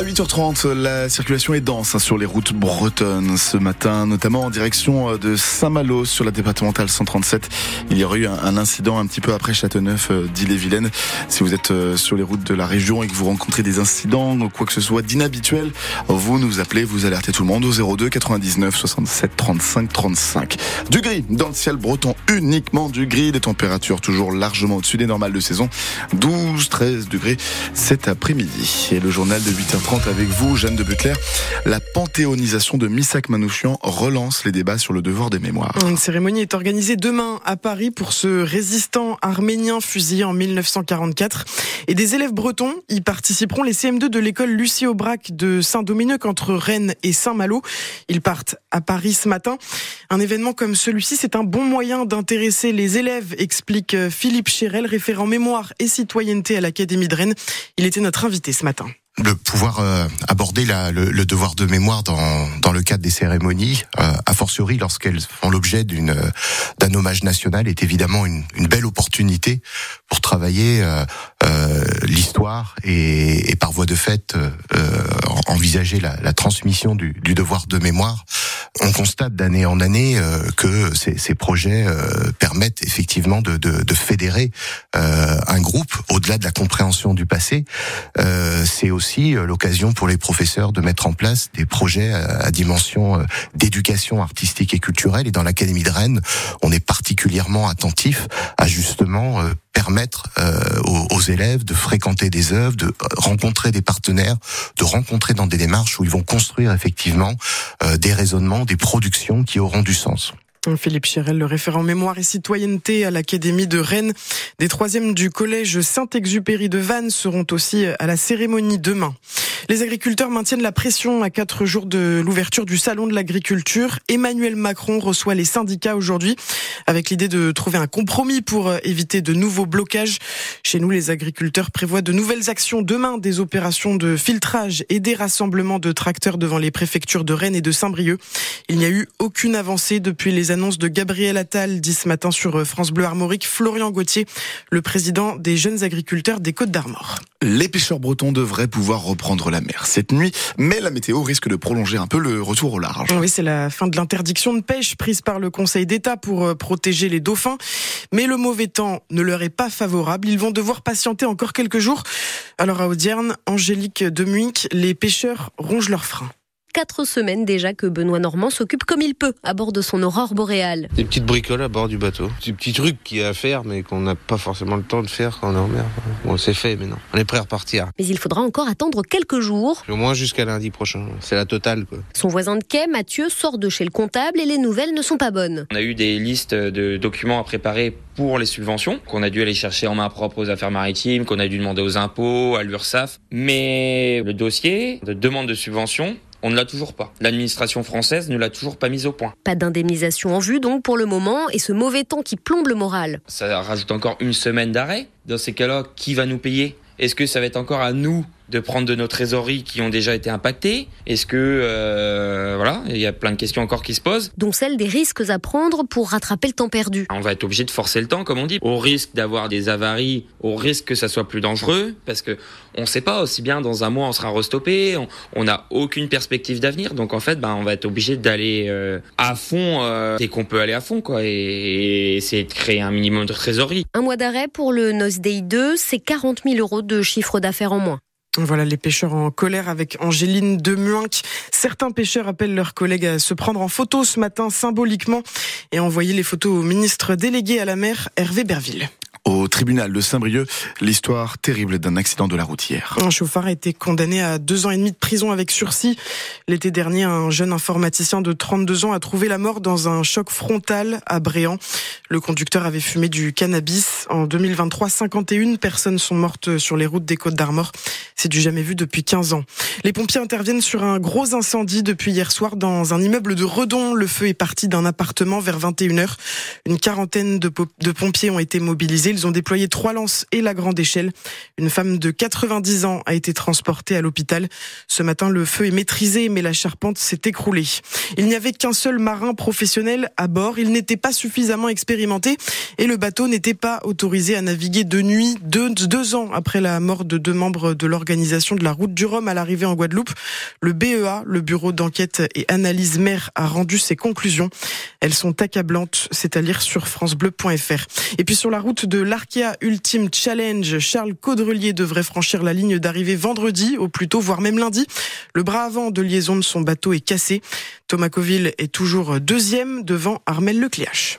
À 8h30, la circulation est dense hein, sur les routes bretonnes ce matin, notamment en direction euh, de Saint-Malo sur la départementale 137. Il y aurait eu un, incident un petit peu après Châteauneuf euh, d'Ille-et-Vilaine. Si vous êtes euh, sur les routes de la région et que vous rencontrez des incidents ou quoi que ce soit d'inhabituel, vous nous appelez, vous alertez tout le monde au 02 99 67 35 35. Du gris dans le ciel breton, uniquement du gris, des températures toujours largement au-dessus des normales de saison. 12, 13 degrés cet après-midi. Et le journal de 8h30 avec vous, Jeanne de Butler. La panthéonisation de Missak Manouchian relance les débats sur le devoir des mémoires. Une cérémonie est organisée demain à Paris pour ce résistant arménien fusillé en 1944. Et des élèves bretons y participeront. Les CM2 de l'école Lucie Aubrac de Saint-Dominique entre Rennes et Saint-Malo. Ils partent à Paris ce matin. Un événement comme celui-ci, c'est un bon moyen d'intéresser les élèves, explique Philippe Chérel, référent mémoire et citoyenneté à l'Académie de Rennes. Il était notre invité ce matin de pouvoir euh, aborder la, le, le, devoir de mémoire dans, dans le cadre des cérémonies, euh, a fortiori lorsqu'elles font l'objet d'une d'un hommage national, est évidemment une, une belle opportunité pour travailler euh, euh l'histoire et, et, par voie de fait euh, envisager la, la transmission du, du, devoir de mémoire. On constate d'année en année que ces, ces projets permettent effectivement de, de, de fédérer un groupe au-delà de la compréhension du passé. C'est aussi euh, l'occasion pour les professeurs de mettre en place des projets à dimension euh, d'éducation artistique et culturelle. Et dans l'Académie de Rennes, on est particulièrement attentif à justement euh, permettre aux, élèves de fréquenter des œuvres, de rencontrer des partenaires, de rencontrer dans des démarches où ils vont construire effectivement des raisonnements, des productions qui auront du sens. Philippe Chérel, le référent mémoire et citoyenneté à l'Académie de Rennes. Des troisièmes du collège Saint-Exupéry de Vannes seront aussi à la cérémonie demain. Les agriculteurs maintiennent la pression à quatre jours de l'ouverture du salon de l'agriculture. Emmanuel Macron reçoit les syndicats aujourd'hui avec l'idée de trouver un compromis pour euh, éviter de nouveaux blocages. Chez nous, les agriculteurs prévoient de nouvelles actions demain, des opérations de filtrage et des rassemblements de tracteurs devant les préfectures de Rennes et de Saint-Brieuc. Il n'y a eu aucune avancée depuis les annonces de Gabriel Attal dit ce matin sur euh, France Bleu Armorique. Florian Gauthier, le président des jeunes agriculteurs des Côtes d'Armor. Les pêcheurs bretons devraient pouvoir reprendre la mer cette nuit, mais la météo risque de prolonger un peu le retour au large. Oui, c'est la fin de l'interdiction de pêche prise par le Conseil d'État pour euh, protéger les dauphins. Mais le mauvais temps ne leur est pas favorable. Ils vont devoir patienter encore quelques jours. Alors à Audierne, Angélique Demuic, les pêcheurs rongent leurs freins quatre semaines déjà que Benoît Normand s'occupe comme il peut à bord de son aurore boréale. Des petites bricoles à bord du bateau. Des petits trucs qu'il y a à faire, mais qu'on n'a pas forcément le temps de faire quand on est en mer. Bon, c'est fait maintenant. On est prêt à repartir. Mais il faudra encore attendre quelques jours. Au moins jusqu'à lundi prochain. C'est la totale, quoi. Son voisin de quai, Mathieu, sort de chez le comptable et les nouvelles ne sont pas bonnes. On a eu des listes de documents à préparer pour les subventions, qu'on a dû aller chercher en main propre aux affaires maritimes, qu'on a dû demander aux impôts, à l'URSSAF. Mais le dossier de demande de subvention, on ne l'a toujours pas. L'administration française ne l'a toujours pas mise au point. Pas d'indemnisation en vue donc pour le moment et ce mauvais temps qui plombe le moral. Ça rajoute encore une semaine d'arrêt. Dans ces cas-là, qui va nous payer? Est-ce que ça va être encore à nous de prendre de nos trésoreries qui ont déjà été impactées Est-ce que euh, voilà, il y a plein de questions encore qui se posent, dont celle des risques à prendre pour rattraper le temps perdu. On va être obligé de forcer le temps, comme on dit, au risque d'avoir des avaries, au risque que ça soit plus dangereux, parce que on ne sait pas aussi bien dans un mois on sera restoppé, on n'a aucune perspective d'avenir, donc en fait, ben, on va être obligé d'aller euh, à fond euh, dès qu'on peut aller à fond, quoi, et, et, essayer de créer un minimum de trésorerie. Un mois d'arrêt pour le Day 2, c'est 40 000 euros de chiffre d'affaires en moins. Voilà les pêcheurs en colère avec Angéline Demuinck. Certains pêcheurs appellent leurs collègues à se prendre en photo ce matin symboliquement et envoyer les photos au ministre délégué à la mer, Hervé Berville. Au tribunal de Saint-Brieuc, l'histoire terrible d'un accident de la routière. Un chauffard a été condamné à deux ans et demi de prison avec sursis. L'été dernier, un jeune informaticien de 32 ans a trouvé la mort dans un choc frontal à Bréant. Le conducteur avait fumé du cannabis. En 2023, 51 personnes sont mortes sur les routes des Côtes d'Armor. C'est du jamais vu depuis 15 ans. Les pompiers interviennent sur un gros incendie depuis hier soir dans un immeuble de Redon. Le feu est parti d'un appartement vers 21h. Une quarantaine de pompiers ont été mobilisés Ils ont déployé trois lances et la grande échelle. Une femme de 90 ans a été transportée à l'hôpital. Ce matin, le feu est maîtrisé, mais la charpente s'est écroulée. Il n'y avait qu'un seul marin professionnel à bord. Il n'était pas suffisamment expérimenté et le bateau n'était pas autorisé à naviguer de nuit deux, deux ans après la mort de deux membres de l'organisation de la route du Rhum à l'arrivée en Guadeloupe. Le BEA, le bureau d'enquête et analyse mer, a rendu ses conclusions. Elles sont accablantes, c'est à lire sur francebleu.fr. Et puis sur la route de l'Arkea Ultime Challenge, Charles Caudrelier devrait franchir la ligne d'arrivée vendredi, au plus tôt, voire même lundi. Le bras avant de liaison de son bateau est cassé. Thomas Coville est toujours deuxième devant Armel Lecléache.